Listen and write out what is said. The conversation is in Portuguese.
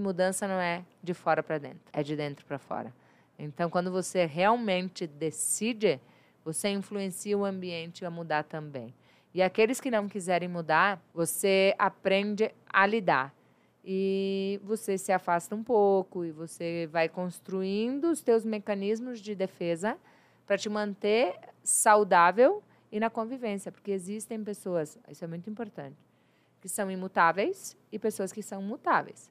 mudança não é de fora para dentro, é de dentro para fora. Então, quando você realmente decide, você influencia o ambiente a mudar também. E aqueles que não quiserem mudar, você aprende a lidar. E você se afasta um pouco e você vai construindo os teus mecanismos de defesa para te manter saudável e na convivência, porque existem pessoas, isso é muito importante, que são imutáveis e pessoas que são mutáveis.